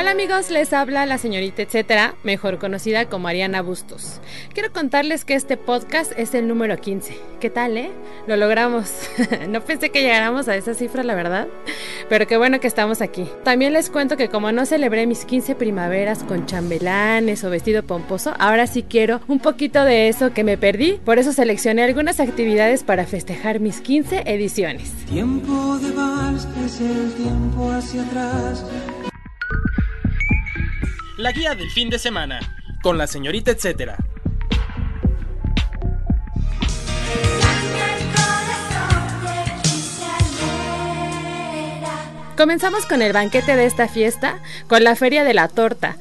Hola amigos, les habla la señorita etcétera, mejor conocida como Ariana Bustos. Quiero contarles que este podcast es el número 15. ¿Qué tal, eh? Lo logramos. no pensé que llegáramos a esa cifra, la verdad. Pero qué bueno que estamos aquí. También les cuento que como no celebré mis 15 primaveras con chambelanes o vestido pomposo, ahora sí quiero un poquito de eso que me perdí. Por eso seleccioné algunas actividades para festejar mis 15 ediciones. Tiempo de vals, es el tiempo hacia atrás. La guía del fin de semana, con la señorita etcétera. Comenzamos con el banquete de esta fiesta, con la Feria de la Torta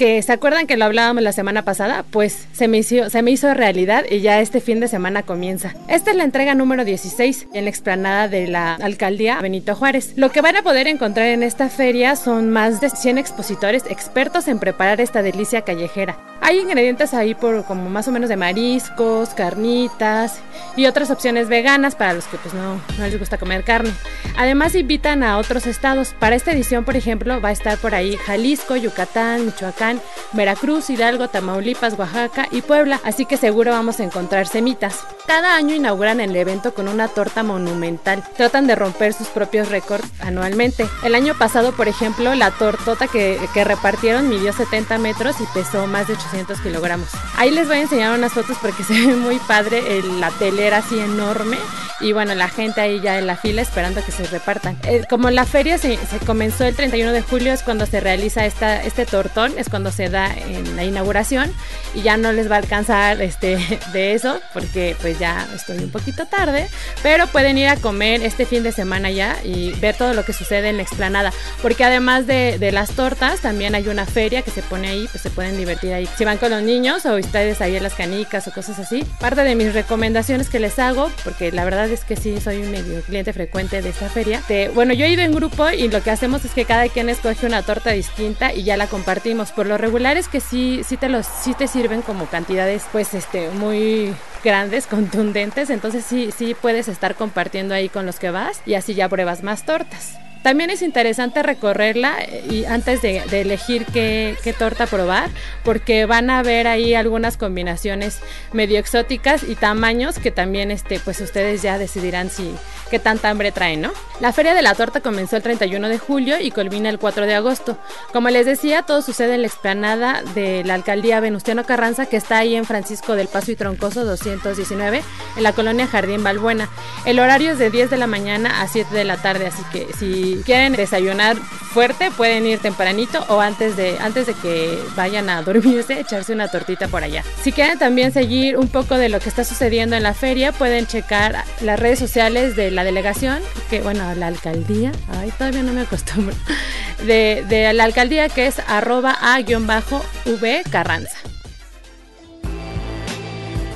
que se acuerdan que lo hablábamos la semana pasada, pues se me, hizo, se me hizo realidad y ya este fin de semana comienza. Esta es la entrega número 16 en la explanada de la alcaldía Benito Juárez. Lo que van a poder encontrar en esta feria son más de 100 expositores expertos en preparar esta delicia callejera. Hay ingredientes ahí por como más o menos de mariscos, carnitas y otras opciones veganas para los que pues no, no les gusta comer carne. Además invitan a otros estados. Para esta edición, por ejemplo, va a estar por ahí Jalisco, Yucatán, Michoacán, Veracruz, Hidalgo, Tamaulipas, Oaxaca y Puebla, así que seguro vamos a encontrar semitas. Cada año inauguran el evento con una torta monumental. Tratan de romper sus propios récords anualmente. El año pasado, por ejemplo, la tortota que, repartieron midió 70 metros y pesó más de 800 kilogramos. Ahí les voy a enseñar unas fotos porque se ve muy padre el, la telera así enorme y bueno, la gente ahí ya en la fila esperando que se repartan. Eh, como la feria se, se, comenzó el 31 de julio es cuando se realiza esta, este tortón, es cuando se da en la inauguración y ya no les va a alcanzar este, de eso porque pues ya estoy un poquito tarde, pero pueden ir a comer este fin de semana ya y ver todo lo que sucede en la explanada, porque además de, de las tortas también hay una feria que se pone ahí, pues se pueden divertir ahí. Si van con los niños o ustedes ahí en las canicas o cosas así, parte de mis recomendaciones que les hago, porque la verdad es que sí soy un medio cliente frecuente de esta feria. De, bueno, yo he ido en grupo y lo que hacemos es que cada quien escoge una torta distinta y ya la compartimos. Por lo regular es que sí, sí te los, sí te sirven como cantidades, pues, este, muy grandes, contundentes. Entonces sí, sí puedes estar compartiendo ahí con los que vas y así ya pruebas más tortas. También es interesante recorrerla y antes de, elegir qué, qué, torta probar, porque van a ver ahí algunas combinaciones medio exóticas y tamaños que también este, pues ustedes ya decidirán si qué tanta hambre traen, ¿no? La Feria de la Torta comenzó el 31 de julio y culmina el 4 de agosto. Como les decía, todo sucede en la explanada de la alcaldía Venustiano Carranza, que está ahí en Francisco del Paso y Troncoso 219, en la colonia Jardín Balbuena. El horario es de 10 de la mañana a 7 de la tarde, así que si quieren desayunar fuerte pueden ir tempranito o antes de, antes de que vayan a dormirse, echarse una tortita por allá. Si quieren también seguir un poco de lo que está sucediendo en la feria, pueden checar las redes sociales de la delegación, que bueno, la alcaldía, ay, todavía no me acostumbro, de, de la alcaldía que es arroba a-v Carranza.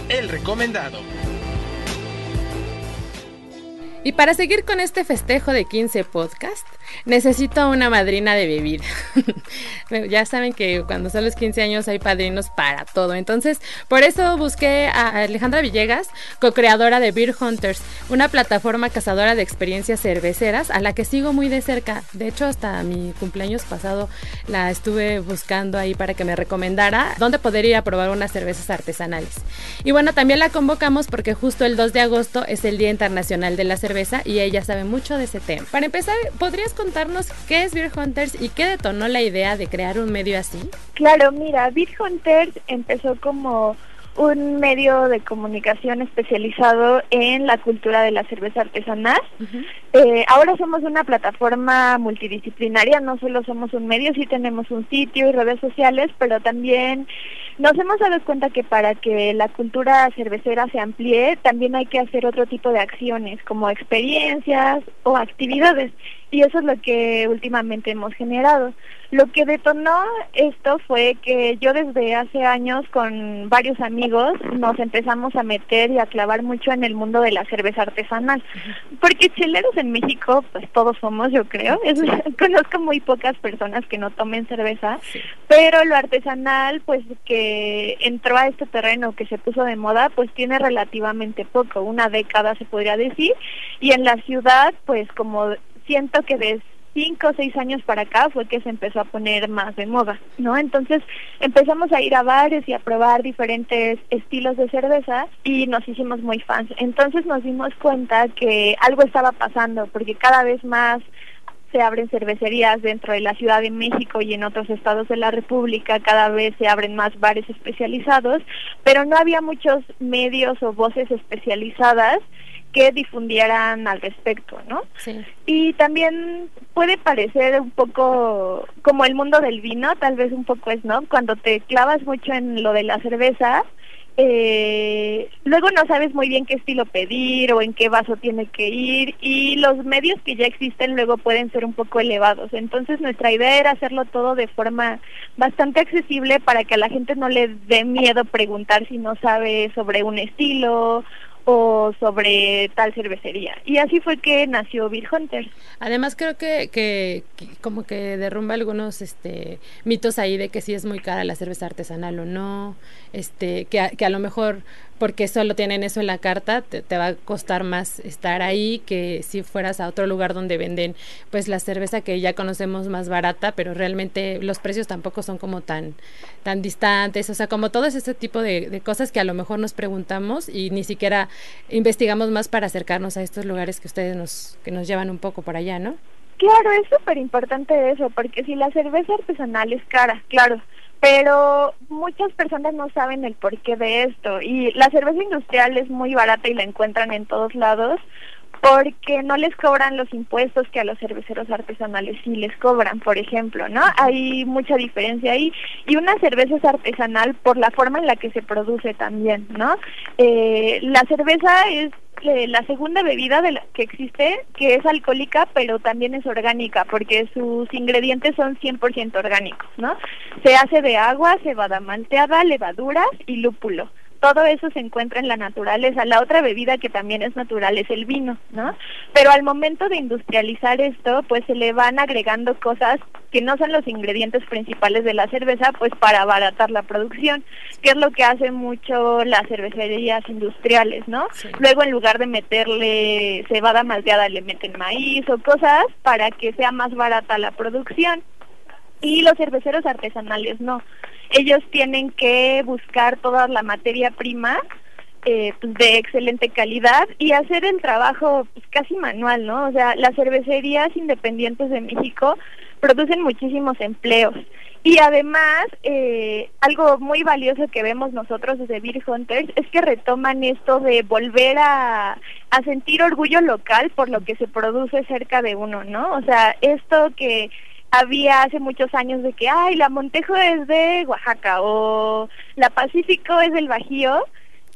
El recomendado. Y para seguir con este festejo de 15 podcast, necesito una madrina de bebida. ya saben que cuando son los 15 años hay padrinos para todo. Entonces, por eso busqué a Alejandra Villegas, co-creadora de Beer Hunters, una plataforma cazadora de experiencias cerveceras a la que sigo muy de cerca. De hecho, hasta mi cumpleaños pasado la estuve buscando ahí para que me recomendara dónde poder ir a probar unas cervezas artesanales. Y bueno, también la convocamos porque justo el 2 de agosto es el Día Internacional de la Cerveza y ella sabe mucho de ese tema. Para empezar, ¿podrías contarnos qué es Beer Hunters y qué detonó la idea de crear un medio así? Claro, mira, Beer Hunters empezó como un medio de comunicación especializado en la cultura de la cerveza artesanal. Eh, ahora somos una plataforma multidisciplinaria, no solo somos un medio, sí tenemos un sitio y redes sociales, pero también nos hemos dado cuenta que para que la cultura cervecera se amplíe, también hay que hacer otro tipo de acciones, como experiencias o actividades y eso es lo que últimamente hemos generado. Lo que detonó esto fue que yo desde hace años con varios amigos nos empezamos a meter y a clavar mucho en el mundo de la cerveza artesanal, porque cheleros en México pues todos somos yo creo, conozco muy pocas personas que no tomen cerveza, pero lo artesanal pues que entró a este terreno que se puso de moda pues tiene relativamente poco, una década se podría decir, y en la ciudad pues como siento que de cinco o seis años para acá fue que se empezó a poner más de moda, ¿no? Entonces empezamos a ir a bares y a probar diferentes estilos de cerveza y nos hicimos muy fans. Entonces nos dimos cuenta que algo estaba pasando porque cada vez más se abren cervecerías dentro de la Ciudad de México y en otros estados de la República, cada vez se abren más bares especializados, pero no había muchos medios o voces especializadas que difundieran al respecto, ¿no? Sí. Y también puede parecer un poco como el mundo del vino, tal vez un poco es, ¿no? Cuando te clavas mucho en lo de la cerveza, eh, luego no sabes muy bien qué estilo pedir o en qué vaso tiene que ir y los medios que ya existen luego pueden ser un poco elevados. Entonces nuestra idea era hacerlo todo de forma bastante accesible para que a la gente no le dé miedo preguntar si no sabe sobre un estilo o sobre tal cervecería. Y así fue que nació Beer Hunters. Además creo que, que, como que derrumba algunos este mitos ahí de que si es muy cara la cerveza artesanal o no, este que que a lo mejor porque solo tienen eso en la carta, te, va a costar más estar ahí que si fueras a otro lugar donde venden pues la cerveza que ya conocemos más barata, pero realmente los precios tampoco son como tan, tan distantes, o sea, como todo ese tipo de, cosas que a lo mejor nos preguntamos y ni siquiera investigamos más para acercarnos a estos lugares que ustedes nos, que nos llevan un poco por allá, ¿no? Claro, es súper importante eso, porque si la cerveza artesanal es cara, claro, pero muchas personas no saben el porqué de esto y la cerveza industrial es muy barata y la encuentran en todos lados porque no les cobran los impuestos que a los cerveceros artesanales sí les cobran, por ejemplo, ¿no? Hay mucha diferencia ahí y una cerveza es artesanal por la forma en la que se produce también, ¿no? Eh, la cerveza es eh, la segunda bebida de la que existe que es alcohólica pero también es orgánica porque sus ingredientes son 100% orgánicos, ¿no? Se hace de agua, cebada malteada, levaduras y lúpulo todo eso se encuentra en la naturaleza. La otra bebida que también es natural es el vino, ¿no? Pero al momento de industrializar esto, pues se le van agregando cosas que no son los ingredientes principales de la cerveza, pues para abaratar la producción, que es lo que hacen mucho las cervecerías industriales, ¿no? Luego en lugar de meterle cebada malteada le meten maíz o cosas para que sea más barata la producción. Y los cerveceros artesanales no ellos tienen que buscar toda la materia prima eh, pues, de excelente calidad y hacer el trabajo pues, casi manual, ¿no? O sea, las cervecerías independientes de México producen muchísimos empleos. Y además, eh, algo muy valioso que vemos nosotros desde Beer Hunters es que retoman esto de volver a, a sentir orgullo local por lo que se produce cerca de uno, ¿no? O sea, esto que había hace muchos años de que, ay, la Montejo es de Oaxaca o la Pacífico es del Bajío,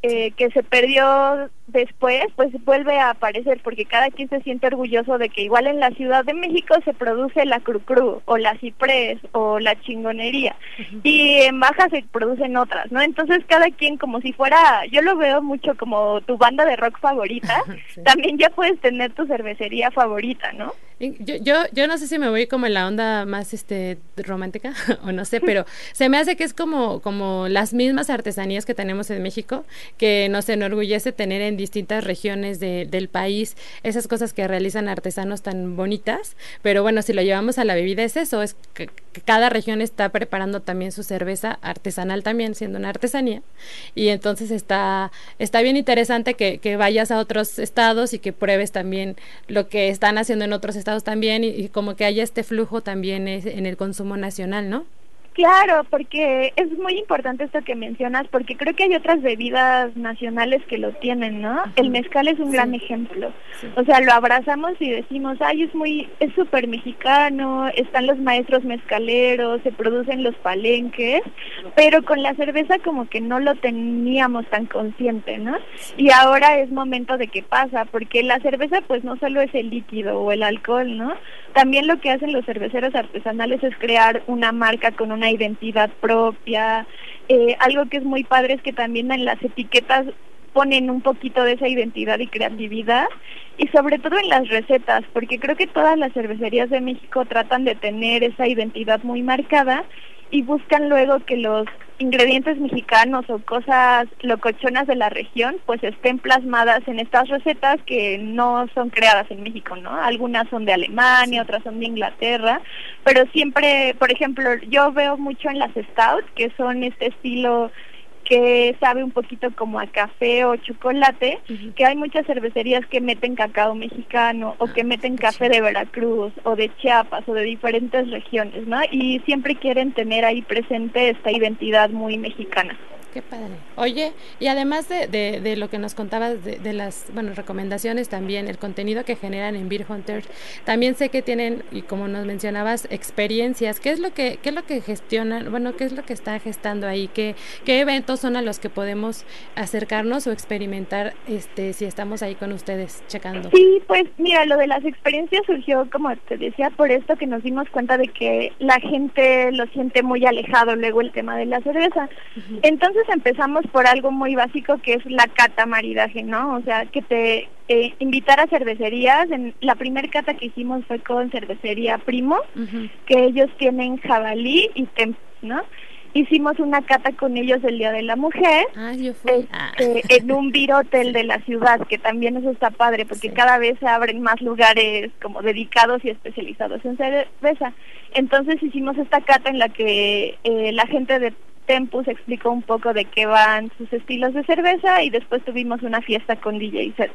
eh, que se perdió después, pues vuelve a aparecer porque cada quien se siente orgulloso de que igual en la Ciudad de México se produce la crucru o la ciprés o la chingonería y en Baja se producen otras, ¿no? Entonces cada quien como si fuera, yo lo veo mucho como tu banda de rock favorita, también ya puedes tener tu cervecería favorita, ¿no? Yo, yo, yo no sé si me voy como en la onda más este romántica o no sé, pero se me hace que es como, como las mismas artesanías que tenemos en México, que nos enorgullece tener en distintas regiones del país esas cosas que realizan artesanos tan bonitas, pero bueno, si lo llevamos a la bebida es eso, es que, cada región está preparando también su cerveza artesanal también, siendo una artesanía, y entonces está, está bien interesante que, que vayas a otros estados y que pruebes también lo que están haciendo en otros estados también y, como que haya este flujo también en el consumo nacional, ¿no? Claro, porque es muy importante esto que mencionas, porque creo que hay otras bebidas nacionales que lo tienen, ¿no? El mezcal es un gran ejemplo. O sea, lo abrazamos y decimos, ay, es muy, es súper mexicano, están los maestros mezcaleros, se producen los palenques, pero con la cerveza como que no lo teníamos tan consciente, ¿no? Y ahora es momento de que pasa, porque la cerveza pues no solo es el líquido o el alcohol, ¿no? También lo que hacen los cerveceros artesanales es crear una marca con una identidad propia. Eh, algo que es muy padre es que también en las etiquetas ponen un poquito de esa identidad y creatividad y sobre todo en las recetas, porque creo que todas las cervecerías de México tratan de tener esa identidad muy marcada y buscan luego que los ingredientes mexicanos o cosas locochonas de la región pues estén plasmadas en estas recetas que no son creadas en México, ¿no? Algunas son de Alemania, otras son de Inglaterra, pero siempre, por ejemplo, yo veo mucho en las stout que son este estilo que sabe un poquito como a café o chocolate, que hay muchas cervecerías que meten cacao mexicano o que meten café de Veracruz o de Chiapas o de diferentes regiones, ¿no? Y siempre quieren tener ahí presente esta identidad muy mexicana. Qué padre. Oye, y además de, de, lo que nos contabas de, las bueno, recomendaciones también, el contenido que generan en Beer Hunters, también sé que tienen, y como nos mencionabas, experiencias. ¿Qué es lo que, qué es lo que gestionan? Bueno, ¿qué es lo que está gestando ahí? ¿Qué, qué eventos son a los que podemos acercarnos o experimentar este si estamos ahí con ustedes checando? Sí, pues mira, lo de las experiencias surgió, como te decía, por esto que nos dimos cuenta de que la gente lo siente muy alejado luego el tema de la cerveza. Entonces, empezamos por algo muy básico que es la cata maridaje, ¿no? O sea, que te eh, invitar a cervecerías. En, la primer cata que hicimos fue con cervecería Primo, que ellos tienen jabalí y tem, ¿no? Hicimos una cata con ellos el Día de la Mujer ah, yo fui. Este, en un hotel de la ciudad, que también eso está padre, porque cada vez se abren más lugares como dedicados y especializados en cerveza. Entonces hicimos esta cata en la que eh, la gente de Tempus explicó un poco de qué van sus estilos de cerveza y después tuvimos una fiesta con DJ set.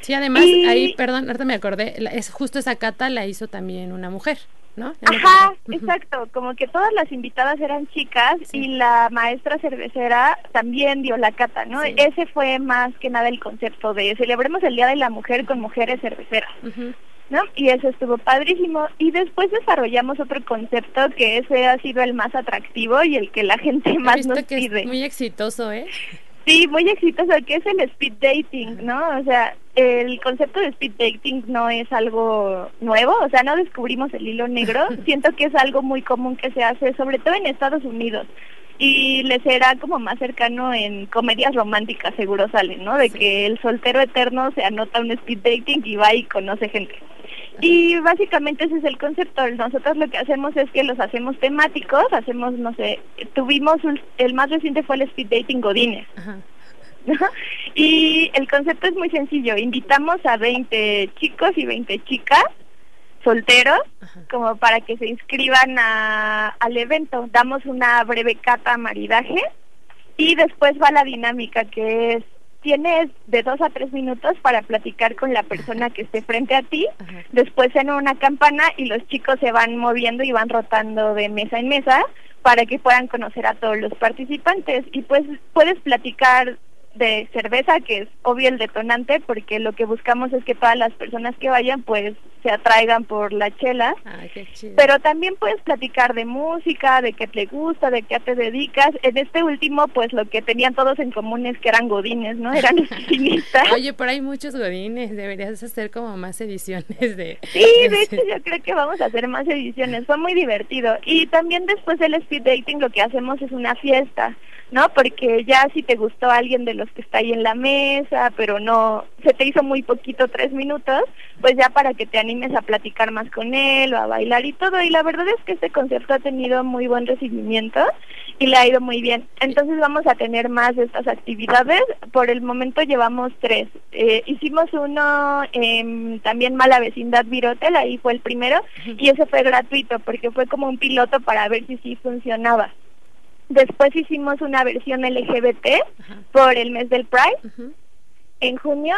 Sí, además, ahí, perdón, ahorita me acordé, es justo esa cata la hizo también una mujer, ¿no? Ajá, exacto, como que todas las invitadas eran chicas y la maestra cervecera también dio la cata, ¿no? Ese fue más que nada el concepto de celebremos el Día de la Mujer con mujeres cerveceras. ¿No? Y eso estuvo padrísimo. Y después desarrollamos otro concepto que ese ha sido el más atractivo y el que la gente más nos que pide. Es muy exitoso, ¿eh? Sí, muy exitoso, que es el speed dating, ¿no? O sea, el concepto de speed dating no es algo nuevo, o sea, no descubrimos el hilo negro. Siento que es algo muy común que se hace, sobre todo en Estados Unidos. Y le será como más cercano en comedias románticas, seguro salen, ¿no? De que el soltero eterno se anota un speed dating y va y conoce gente. Y básicamente ese es el concepto. Nosotros lo que hacemos es que los hacemos temáticos, hacemos, no sé, tuvimos, el más reciente fue el Speed Dating Godines. y el concepto es muy sencillo. Invitamos a 20 chicos y 20 chicas solteros como para que se inscriban a, al evento. Damos una breve cata maridaje y después va la dinámica que es tienes de dos a tres minutos para platicar con la persona que esté frente a ti, después en una campana y los chicos se van moviendo y van rotando de mesa en mesa para que puedan conocer a todos los participantes. Y pues puedes platicar de cerveza, que es obvio el detonante, porque lo que buscamos es que todas las personas que vayan, pues se atraigan por la chela. Pero también puedes platicar de música, de qué te gusta, de qué te dedicas. En este último, pues lo que tenían todos en común es que eran godines, ¿no? Eran oficinistas. Oye, pero hay muchos godines, deberías hacer como más ediciones de... Sí, de hecho yo creo que vamos a hacer más ediciones, fue muy divertido. Y también después del speed dating lo que hacemos es una fiesta. ¿No? Porque ya si te gustó alguien de los que está ahí en la mesa, pero no, se te hizo muy poquito, tres minutos, pues ya para que te animes a platicar más con él o a bailar y todo. Y la verdad es que este concierto ha tenido muy buen recibimiento y le ha ido muy bien. Entonces vamos a tener más de estas actividades. Por el momento llevamos tres. Eh, hicimos uno en también Mala Vecindad Virotel, ahí fue el primero, y ese fue gratuito porque fue como un piloto para ver si sí funcionaba. Después hicimos una versión LGBT por el mes del Pride en junio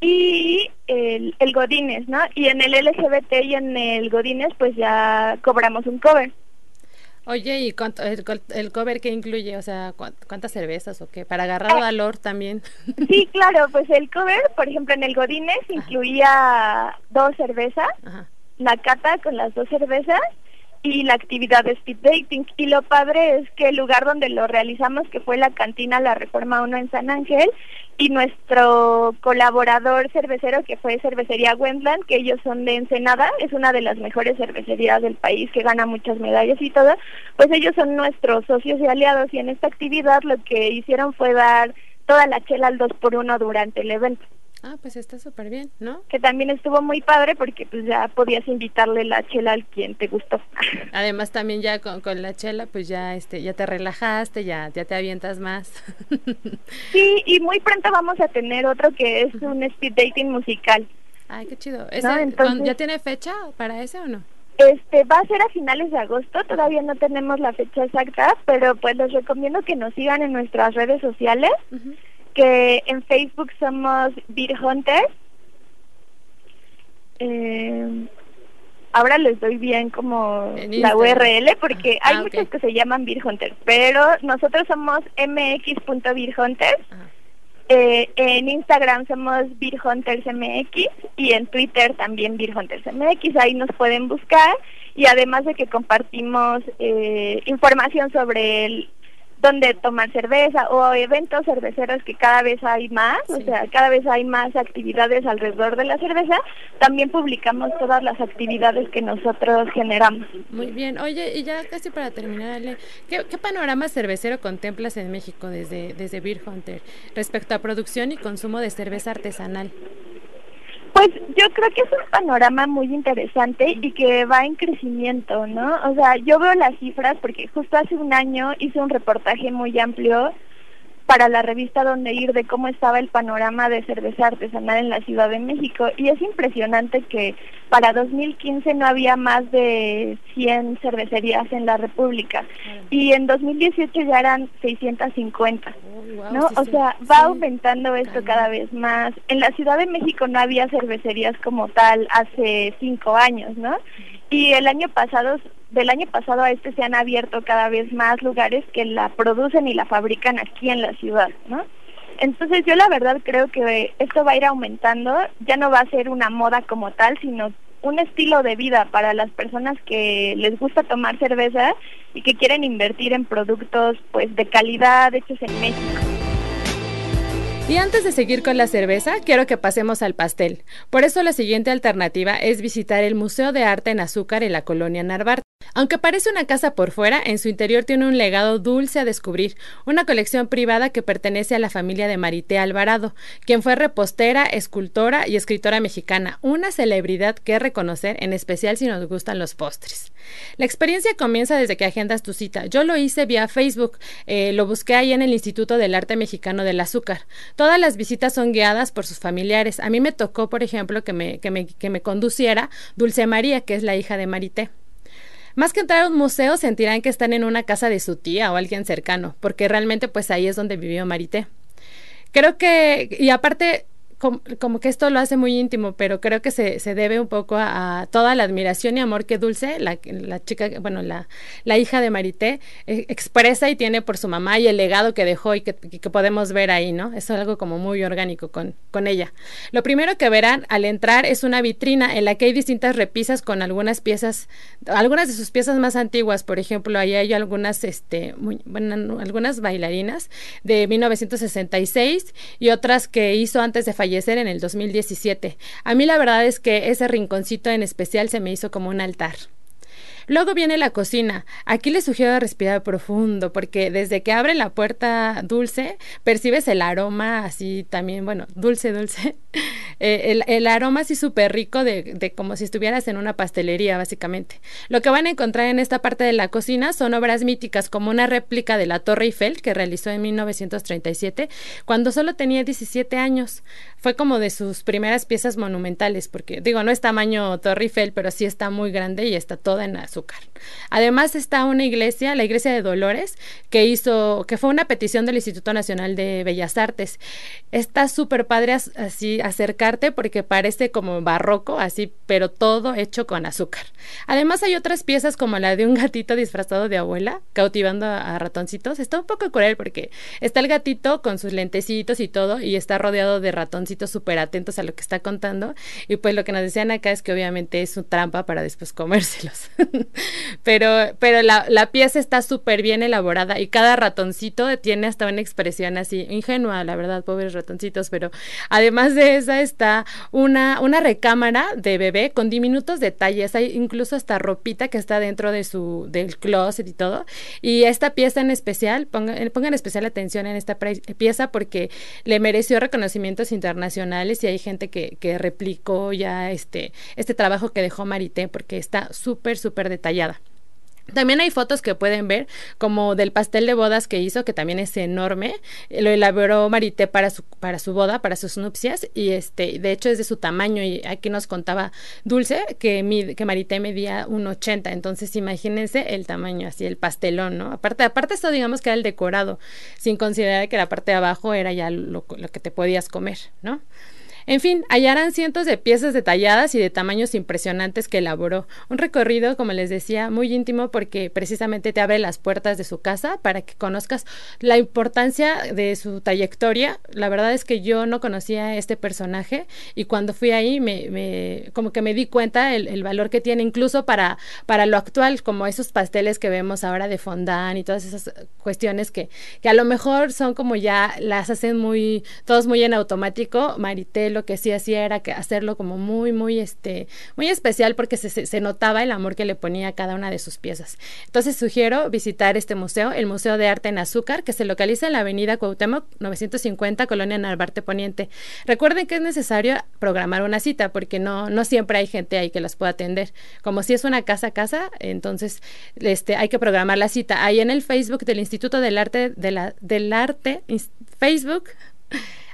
y el, el Godines, ¿no? Y en el LGBT y en el Godines pues ya cobramos un cover. Oye, ¿y cuánto, el, cover qué incluye? O sea, ¿cuántas cervezas o qué? Para agarrar valor también. Sí, claro, pues el cover, por ejemplo, en el Godines incluía dos cervezas, la cata con las dos cervezas y la actividad de speed dating. Y lo padre es que el lugar donde lo realizamos, que fue la cantina La Reforma 1 en San Ángel, y nuestro colaborador cervecero, que fue Cervecería Wendland, que ellos son de Ensenada, es una de las mejores cervecerías del país, que gana muchas medallas y todo, pues ellos son nuestros socios y aliados, y en esta actividad lo que hicieron fue dar toda la chela al 2 por 1 durante el evento. Ah, pues está súper bien, ¿no? Que también estuvo muy padre porque pues ya podías invitarle la chela al quien te gustó. Además también ya con, la chela pues ya este ya te relajaste, ya ya te avientas más. sí, y muy pronto vamos a tener otro que es un speed dating musical. Ay, qué chido. ¿Ya tiene fecha para ese o no? Este va a ser a finales de agosto, todavía no tenemos la fecha exacta, pero pues les recomiendo que nos sigan en nuestras redes sociales que en Facebook somos Beer Hunters. Eh, ahora les doy bien como la URL porque ah, hay muchos que se llaman Beer Hunters, pero nosotros somos mx.beerhunters. Eh, en Instagram somos Beer Hunters MX y en Twitter también Beer Hunters MX. Ahí nos pueden buscar y además de que compartimos eh, información sobre el, donde tomar cerveza o eventos cerveceros que cada vez hay más, o sea, cada vez hay más actividades alrededor de la cerveza, también publicamos todas las actividades que nosotros generamos. Muy bien, oye, y ya casi para terminar, ¿qué, panorama cervecero contemplas en México desde, desde Beer Hunter respecto a producción y consumo de cerveza artesanal? Pues yo creo que es un panorama muy interesante y que va en crecimiento, ¿no? O sea, yo veo las cifras porque justo hace un año hice un reportaje muy amplio para la revista Donde Ir de cómo estaba el panorama de cerveza artesanal en la Ciudad de México y es impresionante que para 2015 no había más de 100 cervecerías en la República y en 2018 ya eran 650. ¿no? o sea, va aumentando esto cada vez más. En la Ciudad de México no había cervecerías como tal hace cinco años, ¿no? Y el año pasado, del año pasado a este se han abierto cada vez más lugares que la producen y la fabrican aquí en la ciudad, ¿no? Entonces yo la verdad creo que esto va a ir aumentando, ya no va a ser una moda como tal, sino un estilo de vida para las personas que les gusta tomar cerveza y que quieren invertir en productos pues de calidad hechos en México. Y antes de seguir con la cerveza, quiero que pasemos al pastel. Por eso la siguiente alternativa es visitar el Museo de Arte en Azúcar en la colonia Narvarte. Aunque parece una casa por fuera, en su interior tiene un legado dulce a descubrir, una colección privada que pertenece a la familia de Marité Alvarado, quien fue repostera, escultora y escritora mexicana, una celebridad que reconocer, en especial si nos gustan los postres. La experiencia comienza desde que agendas tu cita. Yo lo hice vía Facebook, eh, lo busqué ahí en el Instituto del Arte Mexicano del Azúcar. Todas las visitas son guiadas por sus familiares. A mí me tocó, por ejemplo, que me, que me, que me conduciera Dulce María, que es la hija de Marité. Más que entrar a un museo, sentirán que están en una casa de su tía o alguien cercano, porque realmente pues ahí es donde vivió Marité. Creo que, y aparte, como, que esto lo hace muy íntimo, pero creo que se, se debe un poco a, toda la admiración y amor que Dulce, la, la chica, bueno, la, la hija de Marité, eh, expresa y tiene por su mamá y el legado que dejó y que, que, podemos ver ahí, ¿no? Es algo como muy orgánico con, con ella. Lo primero que verán al entrar es una vitrina en la que hay distintas repisas con algunas piezas, algunas de sus piezas más antiguas, por ejemplo, ahí hay algunas, este, bueno, algunas bailarinas de 1966 y otras que hizo antes de fallecer en el 2017. A mí la verdad es que ese rinconcito en especial se me hizo como un altar. Luego viene la cocina. Aquí les sugiero respirar profundo porque desde que abre la puerta dulce percibes el aroma así también, bueno, dulce, dulce. Eh, el, aroma así súper rico de, como si estuvieras en una pastelería básicamente. Lo que van a encontrar en esta parte de la cocina son obras míticas como una réplica de la Torre Eiffel que realizó en 1937 cuando solo tenía 17 años. Fue como de sus primeras piezas monumentales porque digo, no es tamaño Torre Eiffel, pero sí está muy grande y está toda en azúcar. Además está una iglesia, la iglesia de Dolores, que hizo, que fue una petición del Instituto Nacional de Bellas Artes. Está súper padre así acercar porque parece como barroco, así, pero todo hecho con azúcar. Además hay otras piezas como la de un gatito disfrazado de abuela, cautivando a, ratoncitos. Está un poco cruel porque está el gatito con sus lentecitos y todo y está rodeado de ratoncitos súper atentos a lo que está contando. Y pues lo que nos decían acá es que obviamente es su trampa para después comérselos. pero pero la, la pieza está súper bien elaborada y cada ratoncito tiene hasta una expresión así ingenua, la verdad, pobres ratoncitos, pero además de esa está una, una recámara de bebé con diminutos detalles, hay incluso hasta ropita que está dentro de su, del closet y todo. Y esta pieza en especial, pongan, pongan especial atención en esta pieza porque le mereció reconocimientos internacionales y hay gente que, que replicó ya este, este trabajo que dejó Marité porque está súper, súper detallada. También hay fotos que pueden ver, como del pastel de bodas que hizo, que también es enorme. Lo elaboró Marité para su, para su boda, para sus nupcias, y este, de hecho es de su tamaño. Y aquí nos contaba Dulce que, que Marité medía un 80. Entonces, imagínense el tamaño, así, el pastelón, ¿no? Aparte, aparte esto, digamos que era el decorado, sin considerar que la parte de abajo era ya lo, lo que te podías comer, ¿no? En fin, hallarán cientos de piezas detalladas y de tamaños impresionantes que elaboró. Un recorrido, como les decía, muy íntimo porque precisamente te abre las puertas de su casa para que conozcas la importancia de su trayectoria. La verdad es que yo no conocía a este personaje y cuando fui ahí me, como que me di cuenta el, valor que tiene incluso para, para lo actual, como esos pasteles que vemos ahora de fondant y todas esas cuestiones que, que a lo mejor son como ya las hacen muy, todos muy en automático. Maritel lo que sí hacía era que hacerlo como muy, muy, este, muy especial porque se, notaba el amor que le ponía cada una de sus piezas. Entonces sugiero visitar este museo, el Museo de Arte en Azúcar, que se localiza en la avenida Cuauhtémoc 950, Colonia Narvarte Poniente. Recuerden que es necesario programar una cita porque no, no siempre hay gente ahí que las pueda atender. Como si es una casa a casa, entonces este, hay que programar la cita. Ahí en el Facebook del Instituto del Arte, de del Arte, Facebook,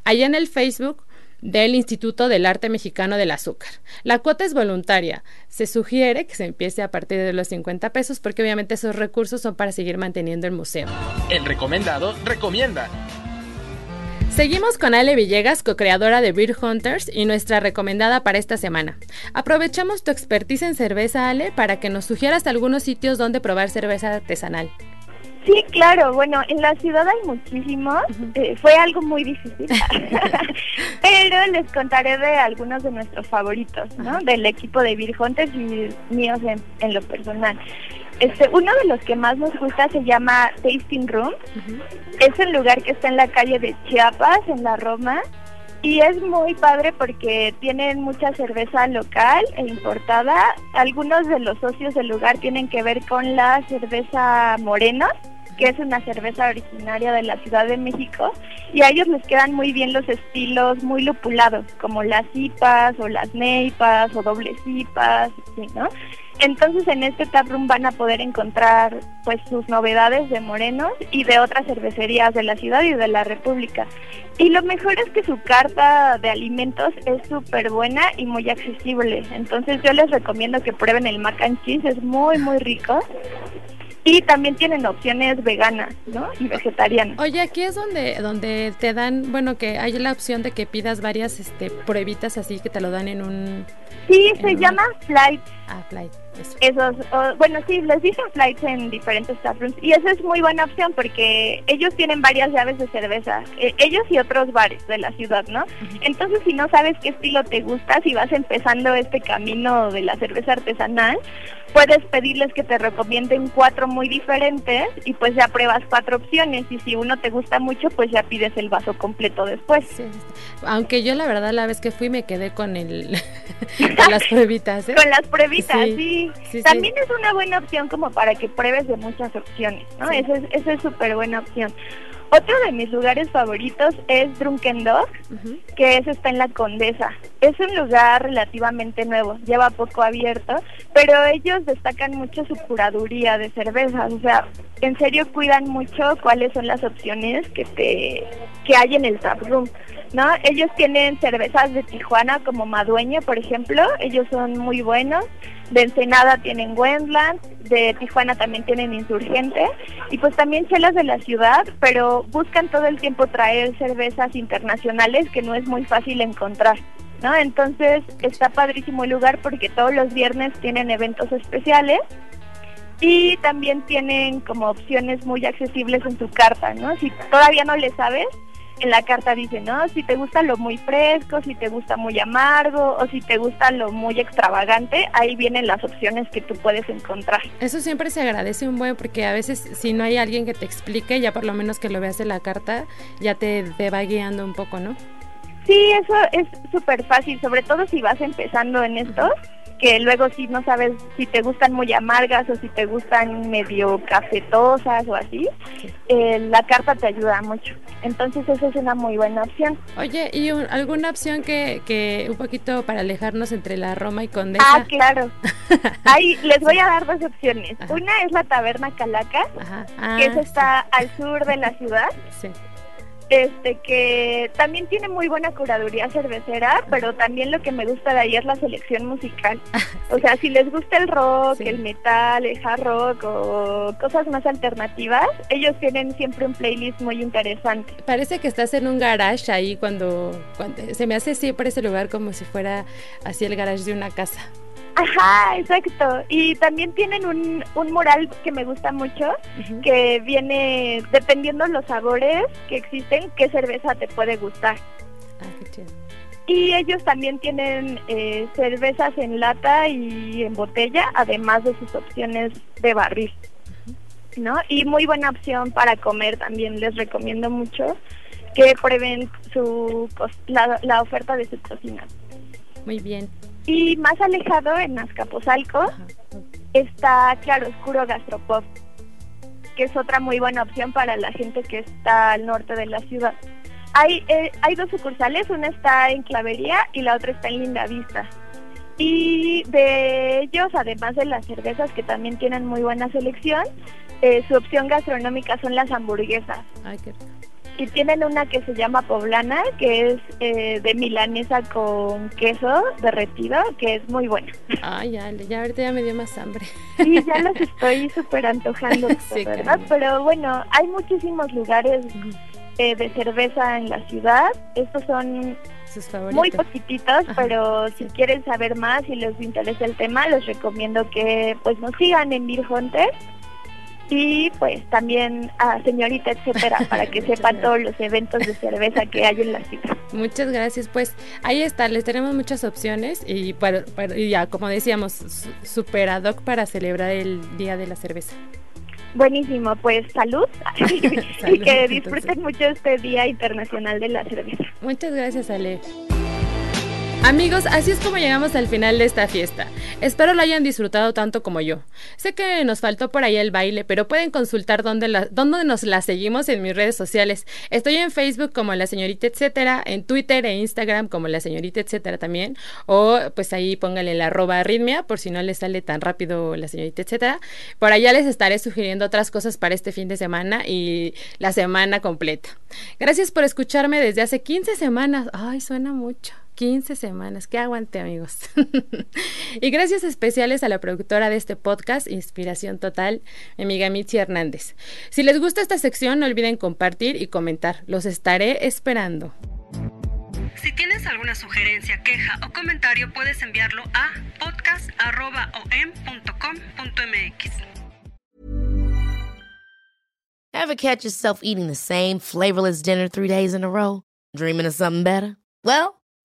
ahí en el Facebook del Instituto del Arte Mexicano del Azúcar. La cuota es voluntaria. Se sugiere que se empiece a partir de los 50 pesos porque obviamente esos recursos son para seguir manteniendo el museo. El recomendado recomienda. Seguimos con Ale Villegas, co-creadora de Beer Hunters y nuestra recomendada para esta semana. Aprovechamos tu expertise en cerveza, Ale, para que nos sugieras algunos sitios donde probar cerveza artesanal. Sí, claro, bueno, en la ciudad hay muchísimos, eh, fue algo muy difícil, pero les contaré de algunos de nuestros favoritos, ¿no? Del equipo de Hunters y míos en, lo personal. Este, uno de los que más nos gusta se llama Tasting Room. Es un lugar que está en la calle de Chiapas, en la Roma, y es muy padre porque tienen mucha cerveza local e importada. Algunos de los socios del lugar tienen que ver con la cerveza Morenos, que es una cerveza originaria de la Ciudad de México. Y a ellos les quedan muy bien los estilos muy lupulados, como las IPAs o las neipas o dobles IPAs, ¿no? Entonces en este taproom van a poder encontrar pues sus novedades de Morenos y de otras cervecerías de la ciudad y de la República. Y lo mejor es que su carta de alimentos es súper buena y muy accesible. Entonces yo les recomiendo que prueben el mac and cheese, es muy muy rico. Y también tienen opciones veganas, ¿no? Y vegetarianas. Oye, aquí es donde, donde te dan, bueno, que hay la opción de que pidas varias este, pruebitas así que te lo dan en un... Sí, se llama Flight. Ah, Flight. Esos, bueno, sí, les dicen flights en diferentes taprooms y esa es muy buena opción porque ellos tienen varias llaves de cerveza, eh, ellos y otros bares de la ciudad, ¿no? Entonces, si no sabes qué estilo te gusta, si vas empezando este camino de la cerveza artesanal, puedes pedirles que te recomienden cuatro muy diferentes y pues ya pruebas cuatro opciones y si uno te gusta mucho, pues ya pides el vaso completo después. Aunque yo la verdad la vez que fui me quedé con el con las pruebitas. ¿eh? Con las pruebitas, sí. También es una buena opción como para que pruebes de muchas opciones, ¿no? Esa es súper buena opción. Otro de mis lugares favoritos es Drunken Dog, que es, está en la Condesa. Es un lugar relativamente nuevo, lleva poco abierto, pero ellos destacan mucho su curaduría de cervezas, o sea, en serio cuidan mucho cuáles son las opciones que te que hay en el tap room. ¿No? Ellos tienen cervezas de Tijuana como Madueña, por ejemplo, ellos son muy buenos. De Ensenada tienen Wendland, de Tijuana también tienen Insurgente y pues también chelas de la ciudad, pero buscan todo el tiempo traer cervezas internacionales que no es muy fácil encontrar. ¿no? Entonces está padrísimo el lugar porque todos los viernes tienen eventos especiales y también tienen como opciones muy accesibles en tu carta, ¿no? Si todavía no le sabes, en la carta dice, ¿no? Si te gusta lo muy fresco, si te gusta muy amargo o si te gusta lo muy extravagante, ahí vienen las opciones que tú puedes encontrar. Eso siempre se agradece un buen porque a veces si no hay alguien que te explique, ya por lo menos que lo veas en la carta, ya te, te va guiando un poco, ¿no? Sí, eso es súper fácil, sobre todo si vas empezando en esto que luego si no sabes si te gustan muy amargas o si te gustan medio cafetosas o así, eh, la carta te ayuda mucho. Entonces esa es una muy buena opción. Oye, ¿y alguna opción que, que un poquito para alejarnos entre la Roma y Condesa? Ah, claro. Ahí les voy a dar dos opciones. Una es la Taberna Calaca, que ah, está al sur de la ciudad. Sí este que también tiene muy buena curaduría cervecera, pero también lo que me gusta de ahí es la selección musical. O sea, si les gusta el rock, el metal, el hard rock o cosas más alternativas, ellos tienen siempre un playlist muy interesante. Parece que estás en un garage ahí cuando, cuando se me hace siempre ese lugar como si fuera así el garage de una casa. Ajá, exacto. Y también tienen un, un mural que me gusta mucho, que viene, dependiendo los sabores que existen, qué cerveza te puede gustar. Ah, qué chido. Y ellos también tienen eh, cervezas en lata y en botella, además de sus opciones de barril. ¿no? Y muy buena opción para comer también, les recomiendo mucho que prueben su la, la oferta de su cocina. Muy bien. Y más alejado, en Azcapotzalco, está Claro Oscuro Gastropop, que es otra muy buena opción para la gente que está al norte de la ciudad. Hay, eh, hay dos sucursales, una está en Clavería y la otra está en Linda Vista. Y de ellos, además de las cervezas que también tienen muy buena selección, eh, su opción gastronómica son las hamburguesas. Ay, qué y tienen una que se llama poblana, que es eh, de milanesa con queso derretido, que es muy buena. Ay, ya, ya ahorita ya me dio más hambre. Sí, ya los estoy súper antojando, ¿verdad? Pero bueno, hay muchísimos lugares eh, de cerveza en la ciudad. Estos son muy poquititos, pero si quieren saber más y les interesa el tema, les recomiendo que pues nos sigan en Beer Hunter y pues también a señorita etcétera para que sepan todos los eventos de cerveza que hay en la ciudad. Muchas gracias, pues ahí está, les tenemos muchas opciones y, para, ya como decíamos, super ad hoc para celebrar el Día de la Cerveza. Buenísimo, pues salud, y que disfruten mucho este Día Internacional de la Cerveza. Muchas gracias, Ale. Amigos, así es como llegamos al final de esta fiesta. Espero lo hayan disfrutado tanto como yo. Sé que nos faltó por ahí el baile, pero pueden consultar dónde, dónde nos la seguimos en mis redes sociales. Estoy en Facebook como la señorita etcétera, en Twitter e Instagram como la señorita etcétera también. O pues ahí pónganle la arroba arritmia por si no les sale tan rápido la señorita etcétera. Por allá les estaré sugiriendo otras cosas para este fin de semana y la semana completa. Gracias por escucharme desde hace 15 semanas. Ay, suena mucho. 15 semanas. Que aguante, amigos. y gracias especiales a la productora de este podcast, Inspiración Total, mi amiga Mitzi Hernández. Si les gusta esta sección, no olviden compartir y comentar. Los estaré esperando. Si tienes alguna sugerencia, queja o comentario, puedes enviarlo a podcast.om.com.mx. Ever catch yourself eating the same flavorless dinner three days in a row? Dreaming of something better? Well,